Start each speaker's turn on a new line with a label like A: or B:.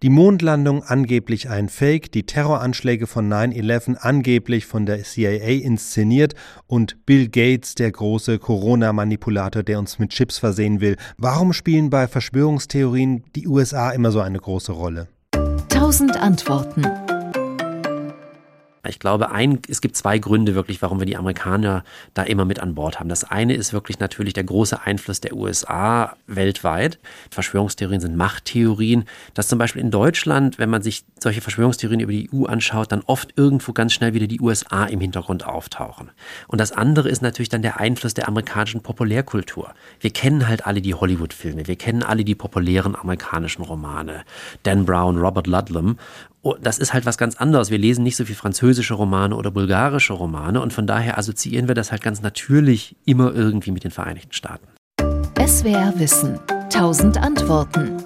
A: Die Mondlandung angeblich ein Fake, die Terroranschläge von 9-11 angeblich von der CIA inszeniert und Bill Gates der große Corona-Manipulator, der uns mit Chips versehen will. Warum spielen bei Verschwörungstheorien die USA immer so eine große Rolle?
B: Tausend Antworten.
C: Ich glaube, ein, es gibt zwei Gründe wirklich, warum wir die Amerikaner da immer mit an Bord haben. Das eine ist wirklich natürlich der große Einfluss der USA weltweit. Verschwörungstheorien sind Machttheorien. Dass zum Beispiel in Deutschland, wenn man sich solche Verschwörungstheorien über die EU anschaut, dann oft irgendwo ganz schnell wieder die USA im Hintergrund auftauchen. Und das andere ist natürlich dann der Einfluss der amerikanischen Populärkultur. Wir kennen halt alle die Hollywood-Filme, wir kennen alle die populären amerikanischen Romane. Dan Brown, Robert Ludlum. Oh, das ist halt was ganz anderes. Wir lesen nicht so viel französische Romane oder bulgarische Romane und von daher assoziieren wir das halt ganz natürlich immer irgendwie mit den Vereinigten Staaten.
B: SWR Wissen. Tausend Antworten.